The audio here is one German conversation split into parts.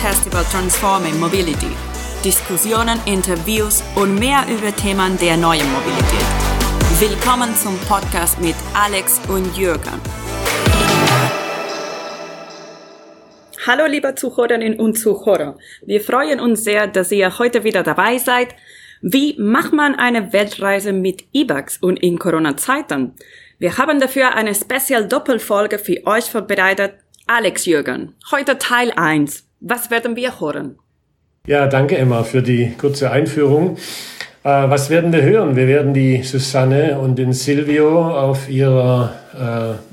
Festival Transforming Mobility. Diskussionen, Interviews und mehr über Themen der neuen Mobilität. Willkommen zum Podcast mit Alex und Jürgen. Hallo liebe Zuhörerinnen und Zuhörer. Wir freuen uns sehr, dass ihr heute wieder dabei seid. Wie macht man eine Weltreise mit E-Bikes und in Corona-Zeiten? Wir haben dafür eine Spezial Doppelfolge für euch vorbereitet. Alex Jürgen, heute Teil 1. Was werden wir hören? Ja, danke Emma für die kurze Einführung. Äh, was werden wir hören? Wir werden die Susanne und den Silvio auf ihrer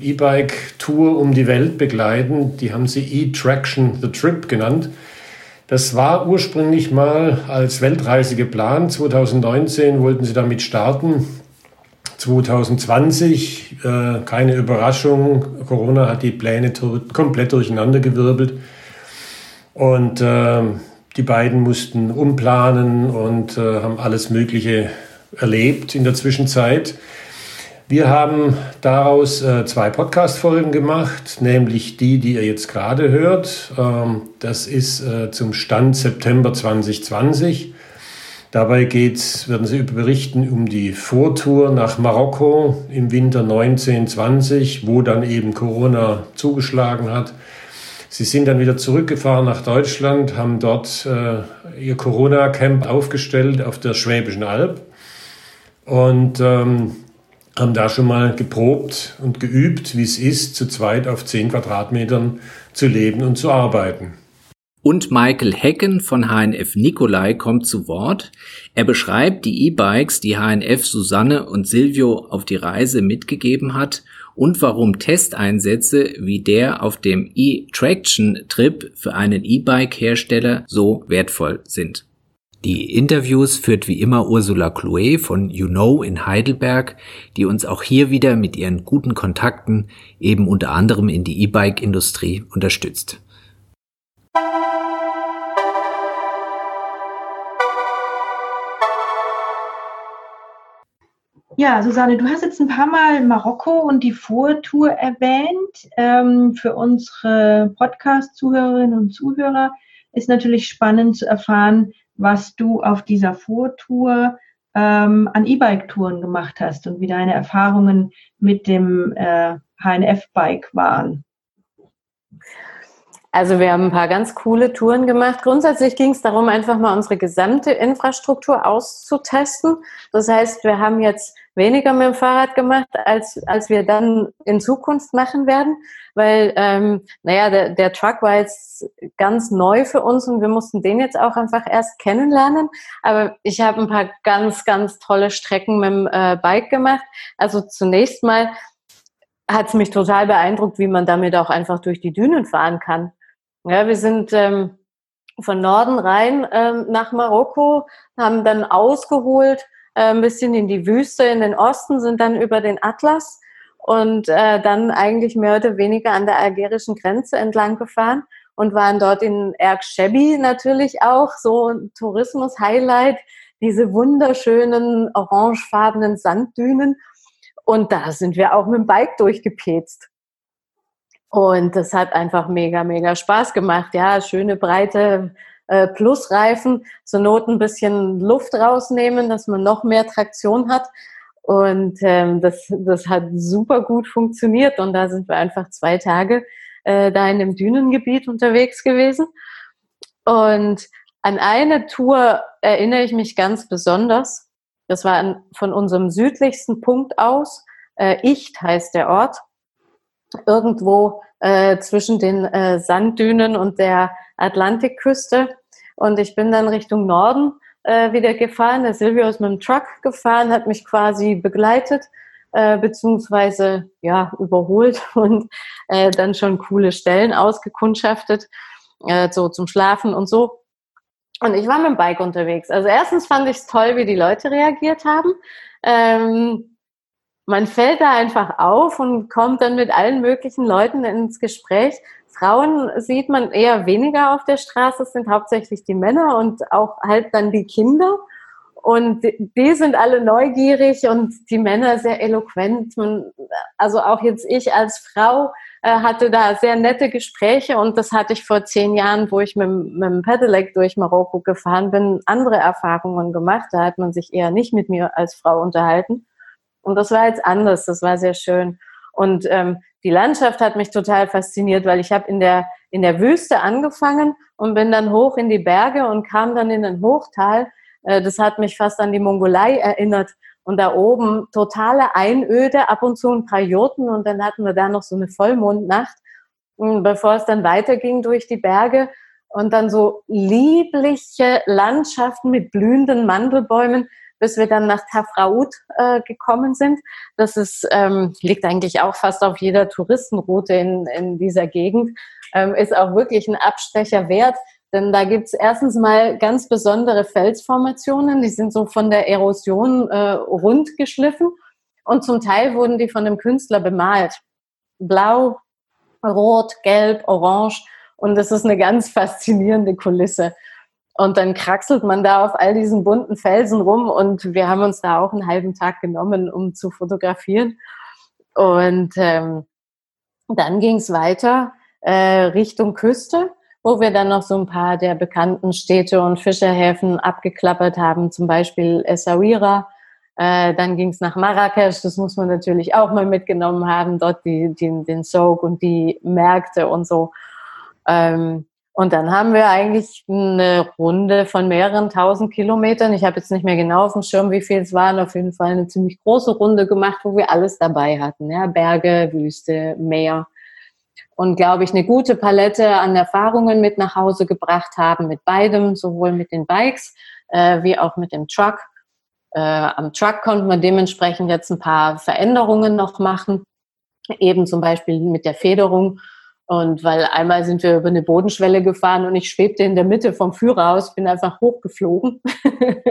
äh, E-Bike-Tour um die Welt begleiten. Die haben sie E-Traction the Trip genannt. Das war ursprünglich mal als Weltreise geplant. 2019 wollten sie damit starten. 2020, äh, keine Überraschung, Corona hat die Pläne komplett durcheinandergewirbelt. Und äh, die beiden mussten umplanen und äh, haben alles Mögliche erlebt in der Zwischenzeit. Wir haben daraus äh, zwei Podcast-Folgen gemacht, nämlich die, die ihr jetzt gerade hört. Ähm, das ist äh, zum Stand September 2020. Dabei geht's, werden Sie berichten um die Vortour nach Marokko im Winter 1920, wo dann eben Corona zugeschlagen hat. Sie sind dann wieder zurückgefahren nach Deutschland, haben dort äh, ihr Corona-Camp aufgestellt auf der Schwäbischen Alb und ähm, haben da schon mal geprobt und geübt, wie es ist, zu zweit auf zehn Quadratmetern zu leben und zu arbeiten. Und Michael Hecken von HNF Nikolai kommt zu Wort. Er beschreibt die E-Bikes, die HNF Susanne und Silvio auf die Reise mitgegeben hat und warum Testeinsätze wie der auf dem E-Traction-Trip für einen E-Bike-Hersteller so wertvoll sind. Die Interviews führt wie immer Ursula Chloe von You Know in Heidelberg, die uns auch hier wieder mit ihren guten Kontakten eben unter anderem in die E-Bike-Industrie unterstützt. Ja, Susanne, du hast jetzt ein paar Mal Marokko und die Vortour erwähnt. Ähm, für unsere Podcast-Zuhörerinnen und Zuhörer ist natürlich spannend zu erfahren, was du auf dieser Vortour ähm, an E-Bike-Touren gemacht hast und wie deine Erfahrungen mit dem äh, HNF-Bike waren. Also wir haben ein paar ganz coole Touren gemacht. Grundsätzlich ging es darum, einfach mal unsere gesamte Infrastruktur auszutesten. Das heißt, wir haben jetzt weniger mit dem Fahrrad gemacht, als, als wir dann in Zukunft machen werden, weil, ähm, naja, der, der Truck war jetzt ganz neu für uns und wir mussten den jetzt auch einfach erst kennenlernen. Aber ich habe ein paar ganz, ganz tolle Strecken mit dem äh, Bike gemacht. Also zunächst mal hat es mich total beeindruckt, wie man damit auch einfach durch die Dünen fahren kann. Ja, wir sind ähm, von Norden rein ähm, nach Marokko, haben dann ausgeholt, äh, ein bisschen in die Wüste, in den Osten, sind dann über den Atlas und äh, dann eigentlich mehr oder weniger an der algerischen Grenze entlang gefahren und waren dort in Ergshebi natürlich auch, so ein Tourismus-Highlight, diese wunderschönen orangefarbenen Sanddünen. Und da sind wir auch mit dem Bike durchgepetzt. Und das hat einfach mega, mega Spaß gemacht. Ja, schöne breite äh, Plusreifen, zur Not ein bisschen Luft rausnehmen, dass man noch mehr Traktion hat. Und ähm, das, das hat super gut funktioniert. Und da sind wir einfach zwei Tage äh, da in dem Dünengebiet unterwegs gewesen. Und an eine Tour erinnere ich mich ganz besonders. Das war an, von unserem südlichsten Punkt aus. Äh, Icht heißt der Ort irgendwo äh, zwischen den äh, Sanddünen und der Atlantikküste. Und ich bin dann Richtung Norden äh, wieder gefahren. Der Silvio ist mit dem Truck gefahren, hat mich quasi begleitet, äh, beziehungsweise ja, überholt und äh, dann schon coole Stellen ausgekundschaftet, äh, so zum Schlafen und so. Und ich war mit dem Bike unterwegs. Also erstens fand ich es toll, wie die Leute reagiert haben. Ähm, man fällt da einfach auf und kommt dann mit allen möglichen Leuten ins Gespräch. Frauen sieht man eher weniger auf der Straße, es sind hauptsächlich die Männer und auch halt dann die Kinder. Und die sind alle neugierig und die Männer sehr eloquent. Also auch jetzt ich als Frau äh, hatte da sehr nette Gespräche und das hatte ich vor zehn Jahren, wo ich mit, mit dem Pedelec durch Marokko gefahren bin, andere Erfahrungen gemacht. Da hat man sich eher nicht mit mir als Frau unterhalten. Und das war jetzt anders, das war sehr schön. Und ähm, die Landschaft hat mich total fasziniert, weil ich habe in der, in der Wüste angefangen und bin dann hoch in die Berge und kam dann in ein Hochtal. Äh, das hat mich fast an die Mongolei erinnert. Und da oben totale Einöde, ab und zu ein paar Jurten und dann hatten wir da noch so eine Vollmondnacht, bevor es dann weiterging durch die Berge und dann so liebliche Landschaften mit blühenden Mandelbäumen bis wir dann nach Tafraout äh, gekommen sind. Das ist, ähm, liegt eigentlich auch fast auf jeder Touristenroute in, in dieser Gegend, ähm, ist auch wirklich ein Abstecher wert. Denn da gibt's erstens mal ganz besondere Felsformationen, die sind so von der Erosion äh, rund geschliffen und zum Teil wurden die von einem Künstler bemalt. Blau, Rot, Gelb, Orange und das ist eine ganz faszinierende Kulisse. Und dann kraxelt man da auf all diesen bunten Felsen rum und wir haben uns da auch einen halben Tag genommen, um zu fotografieren. Und ähm, dann ging es weiter äh, Richtung Küste, wo wir dann noch so ein paar der bekannten Städte und Fischerhäfen abgeklappert haben, zum Beispiel Essaouira. Äh, dann ging es nach Marrakesch, das muss man natürlich auch mal mitgenommen haben, dort die, die, den Soak und die Märkte und so. Ähm, und dann haben wir eigentlich eine Runde von mehreren tausend Kilometern. Ich habe jetzt nicht mehr genau auf dem Schirm, wie viel es waren. Auf jeden Fall eine ziemlich große Runde gemacht, wo wir alles dabei hatten. Ja, Berge, Wüste, Meer. Und glaube ich, eine gute Palette an Erfahrungen mit nach Hause gebracht haben mit beidem, sowohl mit den Bikes äh, wie auch mit dem Truck. Äh, am Truck konnten wir dementsprechend jetzt ein paar Veränderungen noch machen. Eben zum Beispiel mit der Federung und weil einmal sind wir über eine Bodenschwelle gefahren und ich schwebte in der Mitte vom Führer aus, bin einfach hochgeflogen.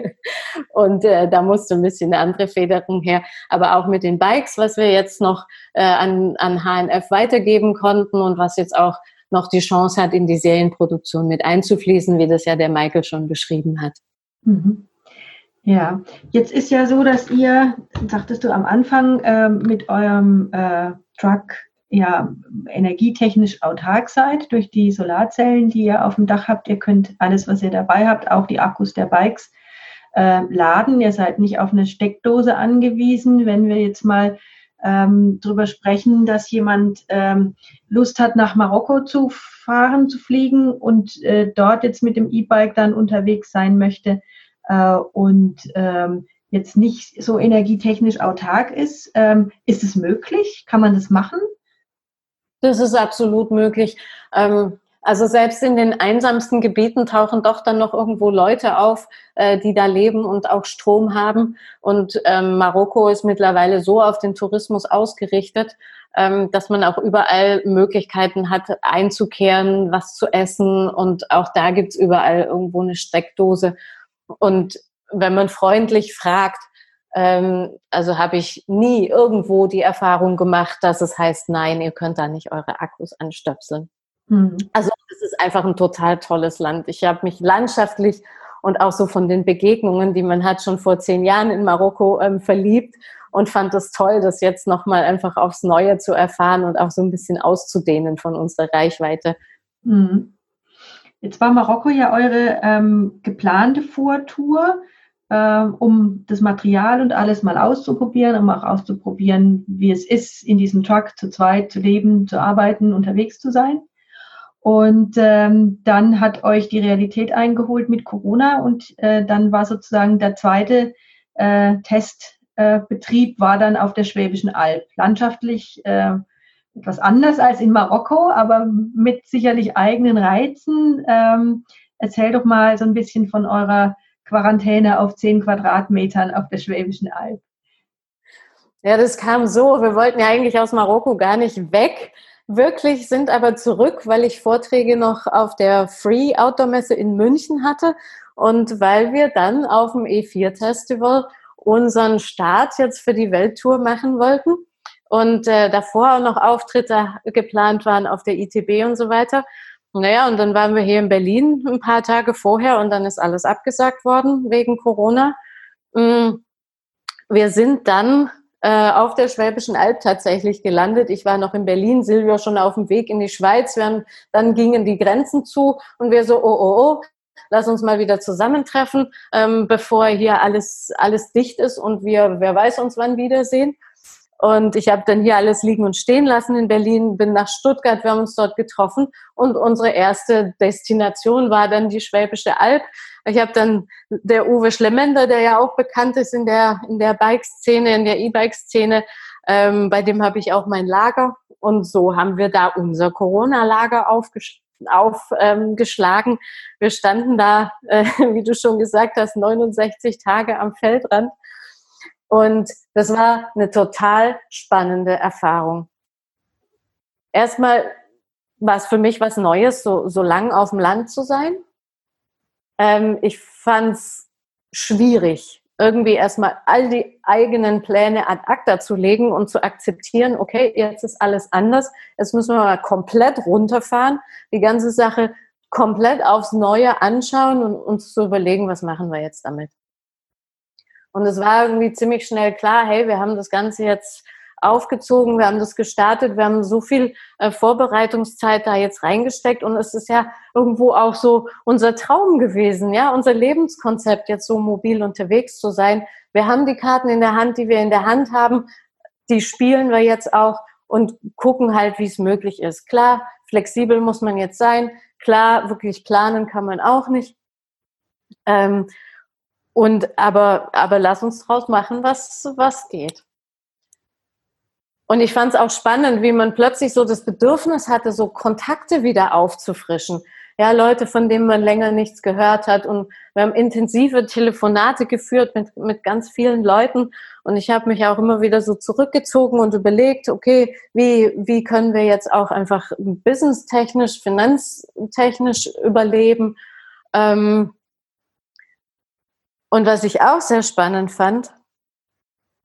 und äh, da musste ein bisschen eine andere Federung her. Aber auch mit den Bikes, was wir jetzt noch äh, an, an HNF weitergeben konnten und was jetzt auch noch die Chance hat, in die Serienproduktion mit einzufließen, wie das ja der Michael schon beschrieben hat. Mhm. Ja, jetzt ist ja so, dass ihr, sagtest du am Anfang, äh, mit eurem äh, Truck ja energietechnisch autark seid durch die Solarzellen, die ihr auf dem Dach habt. Ihr könnt alles, was ihr dabei habt, auch die Akkus der Bikes äh, laden. Ihr seid nicht auf eine Steckdose angewiesen. Wenn wir jetzt mal ähm, darüber sprechen, dass jemand ähm, Lust hat, nach Marokko zu fahren, zu fliegen und äh, dort jetzt mit dem E-Bike dann unterwegs sein möchte äh, und ähm, jetzt nicht so energietechnisch autark ist, ähm, ist es möglich? Kann man das machen? Das ist absolut möglich. Ähm, also selbst in den einsamsten Gebieten tauchen doch dann noch irgendwo Leute auf, äh, die da leben und auch Strom haben. Und ähm, Marokko ist mittlerweile so auf den Tourismus ausgerichtet, ähm, dass man auch überall Möglichkeiten hat, einzukehren, was zu essen. Und auch da gibt's überall irgendwo eine Steckdose. Und wenn man freundlich fragt, also habe ich nie irgendwo die Erfahrung gemacht, dass es heißt, nein, ihr könnt da nicht eure Akkus anstöpseln. Mhm. Also es ist einfach ein total tolles Land. Ich habe mich landschaftlich und auch so von den Begegnungen, die man hat, schon vor zehn Jahren in Marokko ähm, verliebt und fand es toll, das jetzt nochmal einfach aufs Neue zu erfahren und auch so ein bisschen auszudehnen von unserer Reichweite. Mhm. Jetzt war Marokko ja eure ähm, geplante Vortour um das Material und alles mal auszuprobieren, um auch auszuprobieren, wie es ist, in diesem Truck zu zweit zu leben, zu arbeiten, unterwegs zu sein. Und ähm, dann hat euch die Realität eingeholt mit Corona und äh, dann war sozusagen der zweite äh, Testbetrieb äh, war dann auf der Schwäbischen Alb. Landschaftlich äh, etwas anders als in Marokko, aber mit sicherlich eigenen Reizen. Ähm, erzähl doch mal so ein bisschen von eurer Quarantäne auf zehn Quadratmetern auf der Schwäbischen Alb? Ja, das kam so. Wir wollten ja eigentlich aus Marokko gar nicht weg. Wirklich sind aber zurück, weil ich Vorträge noch auf der Free Outdoor Messe in München hatte und weil wir dann auf dem E4 Festival unseren Start jetzt für die Welttour machen wollten und äh, davor auch noch Auftritte geplant waren auf der ITB und so weiter. Naja, und dann waren wir hier in Berlin ein paar Tage vorher und dann ist alles abgesagt worden wegen Corona. Mm, wir sind dann äh, auf der Schwäbischen Alb tatsächlich gelandet. Ich war noch in Berlin, Silvio schon auf dem Weg in die Schweiz. Wir haben, dann gingen die Grenzen zu und wir so, oh, oh, oh, lass uns mal wieder zusammentreffen, ähm, bevor hier alles, alles dicht ist und wir, wer weiß uns wann wiedersehen. Und ich habe dann hier alles liegen und stehen lassen in Berlin, bin nach Stuttgart, wir haben uns dort getroffen und unsere erste Destination war dann die Schwäbische Alb. Ich habe dann der Uwe Schlemender, der ja auch bekannt ist in der, in der Bike-Szene, in der E-Bike-Szene, ähm, bei dem habe ich auch mein Lager. Und so haben wir da unser Corona-Lager aufgeschlagen aufgeschlagen. wir standen da, äh, wie du schon gesagt hast, 69 Tage am Feldrand und das war eine total spannende Erfahrung. Erstmal war es für mich was Neues, so, so lang auf dem Land zu sein. Ähm, ich fand es schwierig, irgendwie erstmal all die eigenen Pläne ad acta zu legen und zu akzeptieren, okay, jetzt ist alles anders, jetzt müssen wir mal komplett runterfahren, die ganze Sache komplett aufs Neue anschauen und uns zu überlegen, was machen wir jetzt damit. Und es war irgendwie ziemlich schnell klar, hey, wir haben das Ganze jetzt aufgezogen, wir haben das gestartet, wir haben so viel äh, Vorbereitungszeit da jetzt reingesteckt und es ist ja irgendwo auch so unser Traum gewesen, ja, unser Lebenskonzept, jetzt so mobil unterwegs zu sein. Wir haben die Karten in der Hand, die wir in der Hand haben, die spielen wir jetzt auch und gucken halt, wie es möglich ist. Klar, flexibel muss man jetzt sein, klar, wirklich planen kann man auch nicht. Ähm, und aber, aber lass uns draus machen, was, was geht. Und ich fand es auch spannend, wie man plötzlich so das Bedürfnis hatte, so Kontakte wieder aufzufrischen. Ja, Leute, von denen man länger nichts gehört hat. Und wir haben intensive Telefonate geführt mit, mit ganz vielen Leuten. Und ich habe mich auch immer wieder so zurückgezogen und überlegt, okay, wie, wie können wir jetzt auch einfach businesstechnisch, finanztechnisch überleben? Ähm, und was ich auch sehr spannend fand,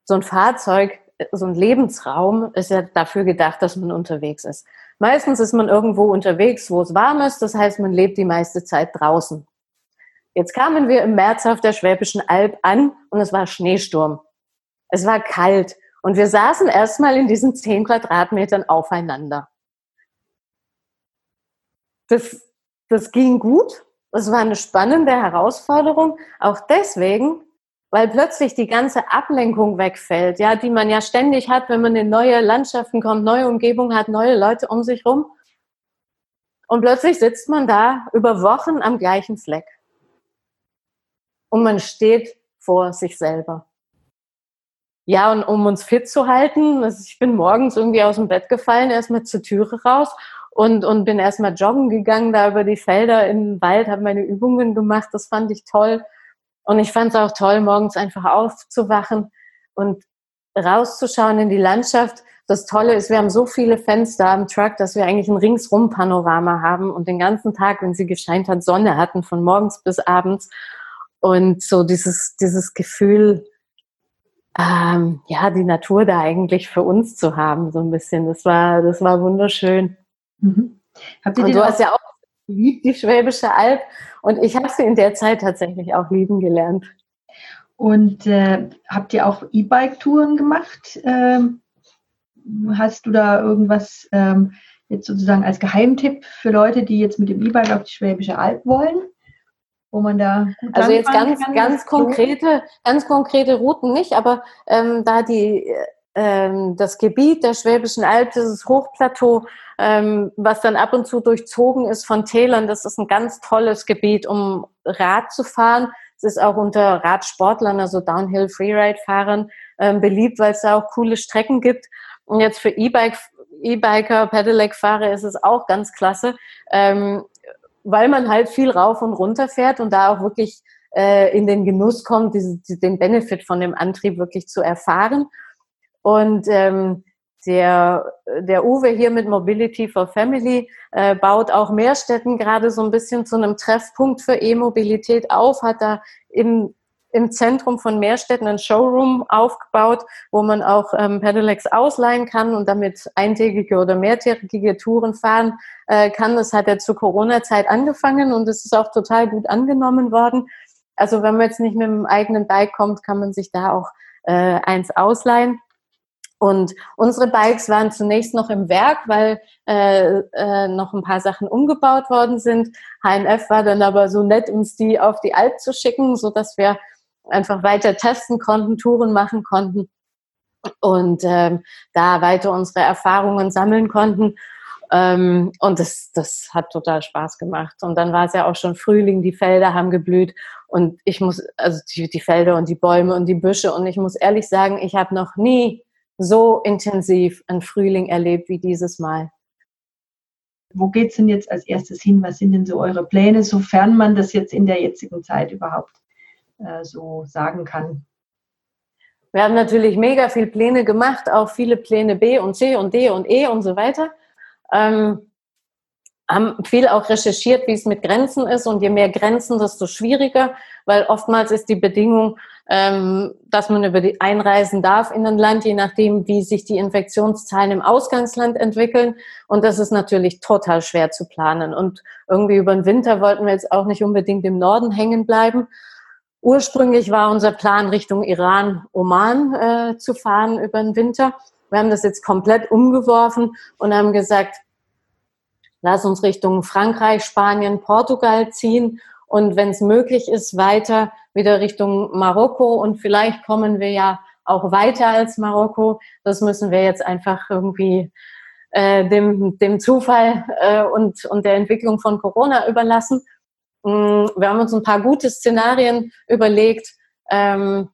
so ein Fahrzeug, so ein Lebensraum ist ja dafür gedacht, dass man unterwegs ist. Meistens ist man irgendwo unterwegs, wo es warm ist, das heißt, man lebt die meiste Zeit draußen. Jetzt kamen wir im März auf der Schwäbischen Alb an und es war Schneesturm. Es war kalt und wir saßen erstmal in diesen zehn Quadratmetern aufeinander. Das, das ging gut, es war eine spannende Herausforderung, auch deswegen, weil plötzlich die ganze Ablenkung wegfällt, ja, die man ja ständig hat, wenn man in neue Landschaften kommt, neue Umgebung hat, neue Leute um sich rum. Und plötzlich sitzt man da über Wochen am gleichen Fleck. Und man steht vor sich selber. Ja, und um uns fit zu halten, also ich bin morgens irgendwie aus dem Bett gefallen, erstmal zur Türe raus und, und bin erstmal joggen gegangen, da über die Felder den Wald, habe meine Übungen gemacht, das fand ich toll. Und ich fand es auch toll, morgens einfach aufzuwachen und rauszuschauen in die Landschaft. Das Tolle ist, wir haben so viele Fenster am Truck, dass wir eigentlich ein ringsrum Panorama haben und den ganzen Tag, wenn sie gescheint hat, Sonne hatten, von morgens bis abends. Und so dieses, dieses Gefühl, ähm, ja, die Natur da eigentlich für uns zu haben, so ein bisschen. Das war, das war wunderschön. Mhm. Habt ihr und du hast ja auch geliebt, die Schwäbische Alb. Und ich habe sie in der Zeit tatsächlich auch lieben gelernt. Und äh, habt ihr auch E-Bike-Touren gemacht? Ähm, hast du da irgendwas ähm, jetzt sozusagen als Geheimtipp für Leute, die jetzt mit dem E-Bike auf die Schwäbische Alb wollen? Wo man da also jetzt ganz kann, ganz konkrete ganz konkrete Routen nicht, aber ähm, da die ähm, das Gebiet der Schwäbischen Alb, dieses Hochplateau, ähm, was dann ab und zu durchzogen ist von Tälern. Das ist ein ganz tolles Gebiet, um Rad zu fahren. Es ist auch unter Radsportlern, also Downhill Freeride-Fahrern ähm, beliebt, weil es da auch coole Strecken gibt. Und jetzt für E-Bike, E-Biker, Pedelec-Fahrer ist es auch ganz klasse, ähm, weil man halt viel rauf und runter fährt und da auch wirklich äh, in den Genuss kommt, den Benefit von dem Antrieb wirklich zu erfahren. Und ähm, der, der Uwe hier mit Mobility for Family äh, baut auch Mehrstädten gerade so ein bisschen zu einem Treffpunkt für E-Mobilität auf, hat da im, im Zentrum von Mehrstädten ein Showroom aufgebaut, wo man auch ähm, Pedelecs ausleihen kann und damit eintägige oder mehrtägige Touren fahren äh, kann. Das hat er zur Corona-Zeit angefangen und es ist auch total gut angenommen worden. Also wenn man jetzt nicht mit dem eigenen Bike kommt, kann man sich da auch äh, eins ausleihen. Und unsere Bikes waren zunächst noch im Werk, weil äh, äh, noch ein paar Sachen umgebaut worden sind. HNF war dann aber so nett, uns die auf die Alp zu schicken, so dass wir einfach weiter testen konnten, Touren machen konnten und ähm, da weiter unsere Erfahrungen sammeln konnten. Ähm, und das, das hat total Spaß gemacht. Und dann war es ja auch schon Frühling, die Felder haben geblüht und ich muss, also die, die Felder und die Bäume und die Büsche und ich muss ehrlich sagen, ich habe noch nie so intensiv einen Frühling erlebt wie dieses Mal. Wo geht es denn jetzt als erstes hin? Was sind denn so eure Pläne, sofern man das jetzt in der jetzigen Zeit überhaupt äh, so sagen kann? Wir haben natürlich mega viele Pläne gemacht, auch viele Pläne B und C und D und E und so weiter. Ähm, haben viel auch recherchiert, wie es mit Grenzen ist. Und je mehr Grenzen, desto schwieriger, weil oftmals ist die Bedingung, ähm, dass man über die einreisen darf in ein Land, je nachdem, wie sich die Infektionszahlen im Ausgangsland entwickeln. Und das ist natürlich total schwer zu planen. Und irgendwie über den Winter wollten wir jetzt auch nicht unbedingt im Norden hängen bleiben. Ursprünglich war unser Plan, Richtung Iran, Oman äh, zu fahren über den Winter. Wir haben das jetzt komplett umgeworfen und haben gesagt, lass uns Richtung Frankreich, Spanien, Portugal ziehen und wenn es möglich ist, weiter wieder Richtung Marokko und vielleicht kommen wir ja auch weiter als Marokko. Das müssen wir jetzt einfach irgendwie äh, dem, dem Zufall äh, und, und der Entwicklung von Corona überlassen. Mm, wir haben uns ein paar gute Szenarien überlegt. Ähm,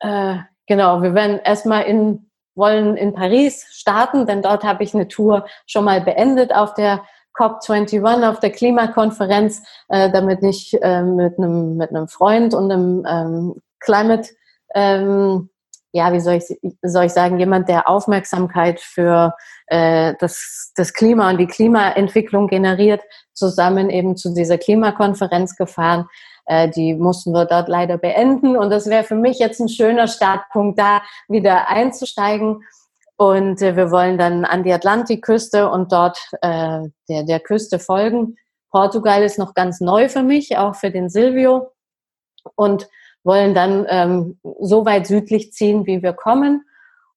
äh, genau, wir werden erstmal in wollen in Paris starten, denn dort habe ich eine Tour schon mal beendet auf der COP21, auf der Klimakonferenz, äh, damit ich äh, mit einem mit einem Freund und einem ähm, Climate, ähm, ja, wie soll ich, soll ich sagen, jemand, der Aufmerksamkeit für äh, das, das Klima und die Klimaentwicklung generiert, zusammen eben zu dieser Klimakonferenz gefahren. Äh, die mussten wir dort leider beenden. Und das wäre für mich jetzt ein schöner Startpunkt, da wieder einzusteigen. Und äh, wir wollen dann an die Atlantikküste und dort äh, der, der Küste folgen. Portugal ist noch ganz neu für mich, auch für den Silvio. Und wollen dann ähm, so weit südlich ziehen, wie wir kommen.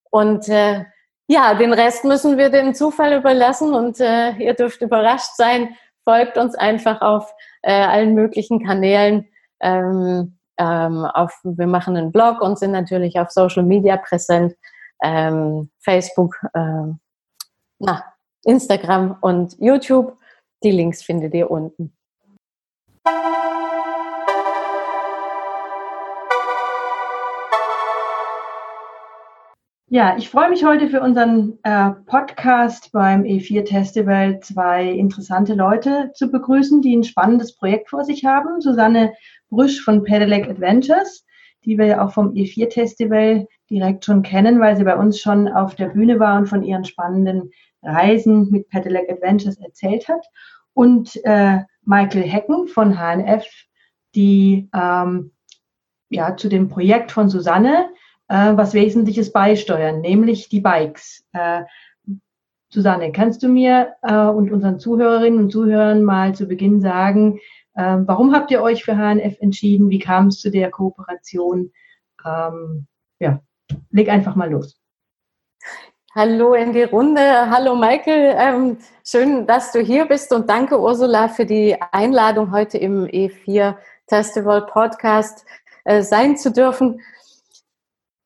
Und äh, ja, den Rest müssen wir dem Zufall überlassen und äh, ihr dürft überrascht sein. Folgt uns einfach auf äh, allen möglichen Kanälen. Ähm, ähm, auf, wir machen einen Blog und sind natürlich auf Social Media präsent. Ähm, Facebook, äh, na, Instagram und YouTube. Die Links findet ihr unten. Ja, ich freue mich heute für unseren äh, Podcast beim E4 Festival zwei interessante Leute zu begrüßen, die ein spannendes Projekt vor sich haben. Susanne Brüsch von Pedelec Adventures, die wir ja auch vom E4 Festival direkt schon kennen, weil sie bei uns schon auf der Bühne war und von ihren spannenden Reisen mit Pedelec Adventures erzählt hat. Und äh, Michael Hecken von HNF, die ähm, ja zu dem Projekt von Susanne äh, was Wesentliches beisteuern, nämlich die Bikes. Äh, Susanne, kannst du mir äh, und unseren Zuhörerinnen und Zuhörern mal zu Beginn sagen, äh, warum habt ihr euch für HNF entschieden? Wie kam es zu der Kooperation? Ähm, ja, leg einfach mal los. Hallo in die Runde. Hallo Michael. Ähm, schön, dass du hier bist und danke Ursula für die Einladung heute im E4 Festival Podcast äh, sein zu dürfen.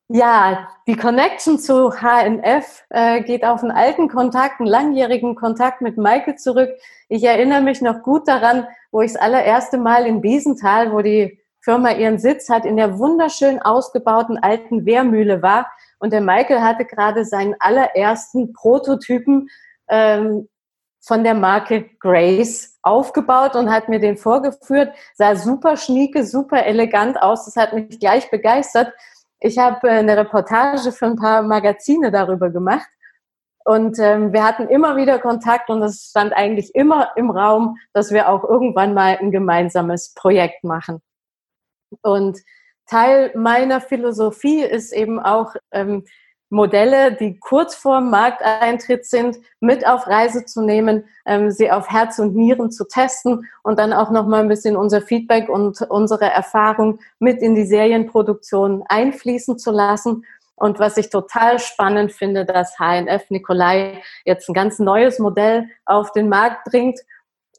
Ja, die Connection zu HNF äh, geht auf einen alten Kontakt, einen langjährigen Kontakt mit Michael zurück. Ich erinnere mich noch gut daran, wo ich das allererste Mal in Biesenthal, wo die Firma ihren Sitz hat, in der wunderschön ausgebauten alten Wehrmühle war. Und der Michael hatte gerade seinen allerersten Prototypen ähm, von der Marke Grace aufgebaut und hat mir den vorgeführt. Sah super schnieke, super elegant aus. Das hat mich gleich begeistert. Ich habe äh, eine Reportage für ein paar Magazine darüber gemacht. Und ähm, wir hatten immer wieder Kontakt und es stand eigentlich immer im Raum, dass wir auch irgendwann mal ein gemeinsames Projekt machen. Und Teil meiner Philosophie ist eben auch, ähm, Modelle, die kurz vor Markteintritt sind, mit auf Reise zu nehmen, ähm, sie auf Herz und Nieren zu testen und dann auch noch mal ein bisschen unser Feedback und unsere Erfahrung mit in die Serienproduktion einfließen zu lassen. Und was ich total spannend finde, dass HNF Nikolai jetzt ein ganz neues Modell auf den Markt bringt,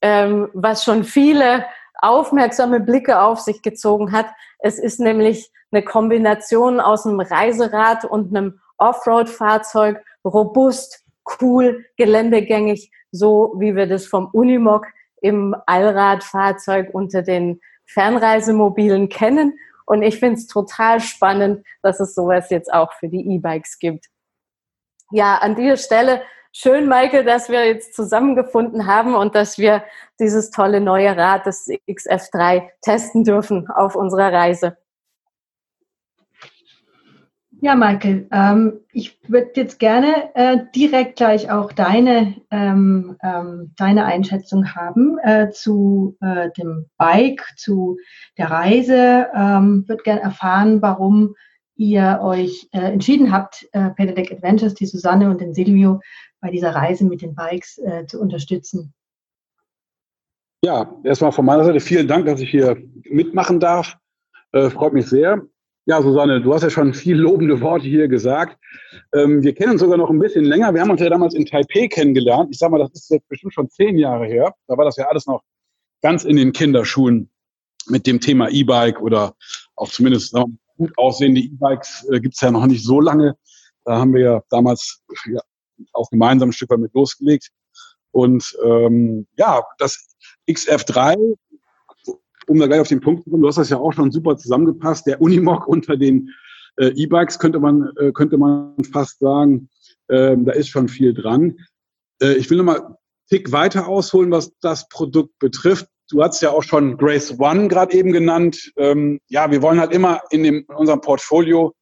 ähm, was schon viele aufmerksame Blicke auf sich gezogen hat. Es ist nämlich eine Kombination aus einem Reiserad und einem Offroad-Fahrzeug, robust, cool, geländegängig, so wie wir das vom Unimog im Allradfahrzeug unter den Fernreisemobilen kennen. Und ich finde es total spannend, dass es sowas jetzt auch für die E-Bikes gibt. Ja, an dieser Stelle schön, Michael, dass wir jetzt zusammengefunden haben und dass wir dieses tolle neue Rad, das XF3, testen dürfen auf unserer Reise. Ja, Michael, ähm, ich würde jetzt gerne äh, direkt gleich auch deine, ähm, ähm, deine Einschätzung haben äh, zu äh, dem Bike, zu der Reise. Ähm, würde gerne erfahren, warum ihr euch äh, entschieden habt, äh, Pedelec Adventures, die Susanne und den Silvio bei dieser Reise mit den Bikes äh, zu unterstützen. Ja, erstmal von meiner Seite vielen Dank, dass ich hier mitmachen darf. Freut mich sehr. Ja, Susanne, du hast ja schon viel lobende Worte hier gesagt. Ähm, wir kennen uns sogar noch ein bisschen länger. Wir haben uns ja damals in Taipei kennengelernt. Ich sag mal, das ist jetzt bestimmt schon zehn Jahre her. Da war das ja alles noch ganz in den Kinderschuhen mit dem Thema E-Bike oder auch zumindest gut aussehende E-Bikes äh, gibt es ja noch nicht so lange. Da haben wir ja damals ja, auch gemeinsam ein Stück weit mit losgelegt. Und ähm, ja, das XF3 um da gleich auf den Punkt zu kommen, du hast das ja auch schon super zusammengepasst, der Unimog unter den äh, E-Bikes könnte man, äh, könnte man fast sagen, ähm, da ist schon viel dran. Äh, ich will nochmal Tick weiter ausholen, was das Produkt betrifft. Du hast ja auch schon Grace One gerade eben genannt. Ähm, ja, wir wollen halt immer in, dem, in unserem Portfolio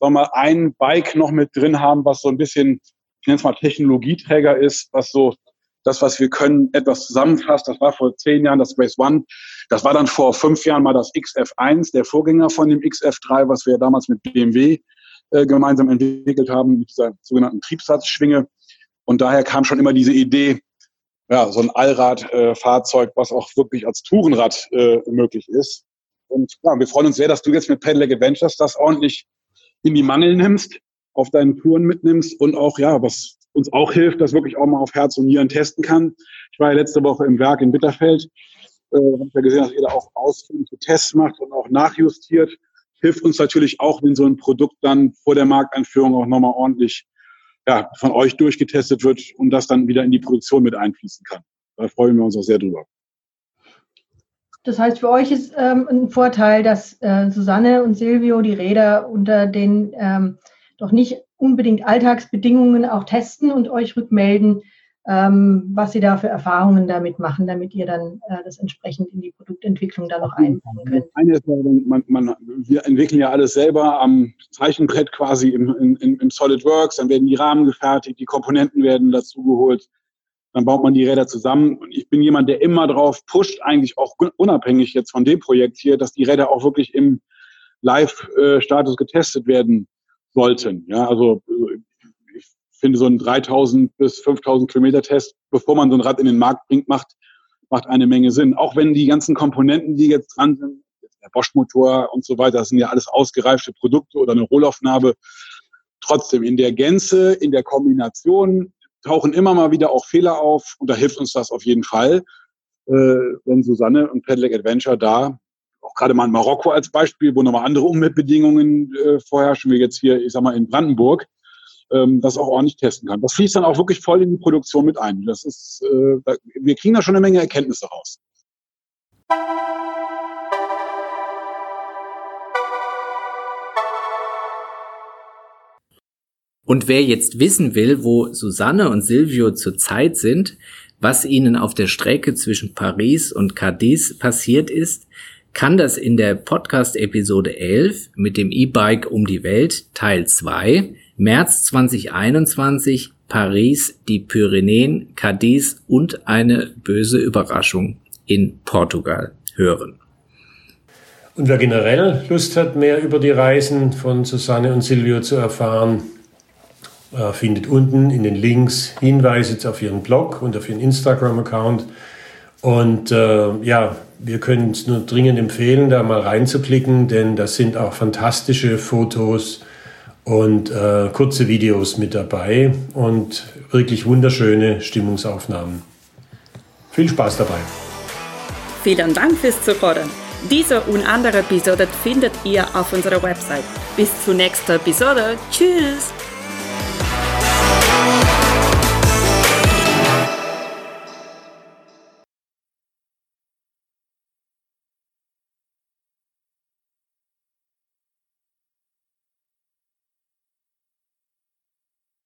sagen mal ein Bike noch mit drin haben, was so ein bisschen, ich nenne es mal Technologieträger ist, was so das, was wir können, etwas zusammenfasst. Das war vor zehn Jahren das Race One. Das war dann vor fünf Jahren mal das XF1, der Vorgänger von dem XF3, was wir damals mit BMW äh, gemeinsam entwickelt haben, mit dieser sogenannten Triebsatzschwinge. Und daher kam schon immer diese Idee, ja, so ein Allradfahrzeug, äh, was auch wirklich als Tourenrad äh, möglich ist. Und ja, wir freuen uns sehr, dass du jetzt mit Pedelec Adventures das ordentlich in die Mangel nimmst, auf deinen Touren mitnimmst und auch, ja, was uns auch hilft, dass wirklich auch mal auf Herz und Nieren testen kann. Ich war ja letzte Woche im Werk in Bitterfeld, äh, habe ja gesehen, dass ihr da auch ausführliche Tests macht und auch nachjustiert. Hilft uns natürlich auch, wenn so ein Produkt dann vor der Markteinführung auch nochmal ordentlich ja, von euch durchgetestet wird und das dann wieder in die Produktion mit einfließen kann. Da freuen wir uns auch sehr drüber. Das heißt, für euch ist ähm, ein Vorteil, dass äh, Susanne und Silvio die Räder unter den ähm, doch nicht unbedingt Alltagsbedingungen auch testen und euch rückmelden, ähm, was sie da für Erfahrungen damit machen, damit ihr dann äh, das entsprechend in die Produktentwicklung da noch einbauen könnt. Eine man, man, wir entwickeln ja alles selber am Zeichenbrett quasi im, im, im SolidWorks, dann werden die Rahmen gefertigt, die Komponenten werden dazugeholt, dann baut man die Räder zusammen. Und ich bin jemand, der immer drauf pusht, eigentlich auch unabhängig jetzt von dem Projekt hier, dass die Räder auch wirklich im Live-Status getestet werden sollten. Ja, also ich finde so ein 3000 bis 5000 Kilometer Test, bevor man so ein Rad in den Markt bringt, macht, macht eine Menge Sinn. Auch wenn die ganzen Komponenten, die jetzt dran sind, der Bosch-Motor und so weiter, das sind ja alles ausgereifte Produkte oder eine Rohlaufnahme. Trotzdem in der Gänze, in der Kombination tauchen immer mal wieder auch Fehler auf und da hilft uns das auf jeden Fall, äh, wenn Susanne und Pedelec Adventure da auch gerade mal in Marokko als Beispiel, wo nochmal andere Umweltbedingungen äh, vorherrschen, wie jetzt hier, ich sag mal, in Brandenburg, ähm, das auch ordentlich testen kann. Das fließt dann auch wirklich voll in die Produktion mit ein. Das ist, äh, da, wir kriegen da schon eine Menge Erkenntnisse raus. Und wer jetzt wissen will, wo Susanne und Silvio zurzeit sind, was ihnen auf der Strecke zwischen Paris und Cadiz passiert ist, kann das in der Podcast-Episode 11 mit dem E-Bike um die Welt Teil 2 März 2021 Paris, die Pyrenäen, Cadiz und eine böse Überraschung in Portugal hören. Und wer generell Lust hat, mehr über die Reisen von Susanne und Silvio zu erfahren, äh, findet unten in den Links Hinweise auf ihren Blog und auf ihren Instagram-Account. Und äh, ja, wir können es nur dringend empfehlen, da mal reinzuklicken, denn da sind auch fantastische Fotos und äh, kurze Videos mit dabei und wirklich wunderschöne Stimmungsaufnahmen. Viel Spaß dabei. Vielen Dank fürs Zuhören. Diese und andere Episoden findet ihr auf unserer Website. Bis zur nächsten Episode. Tschüss!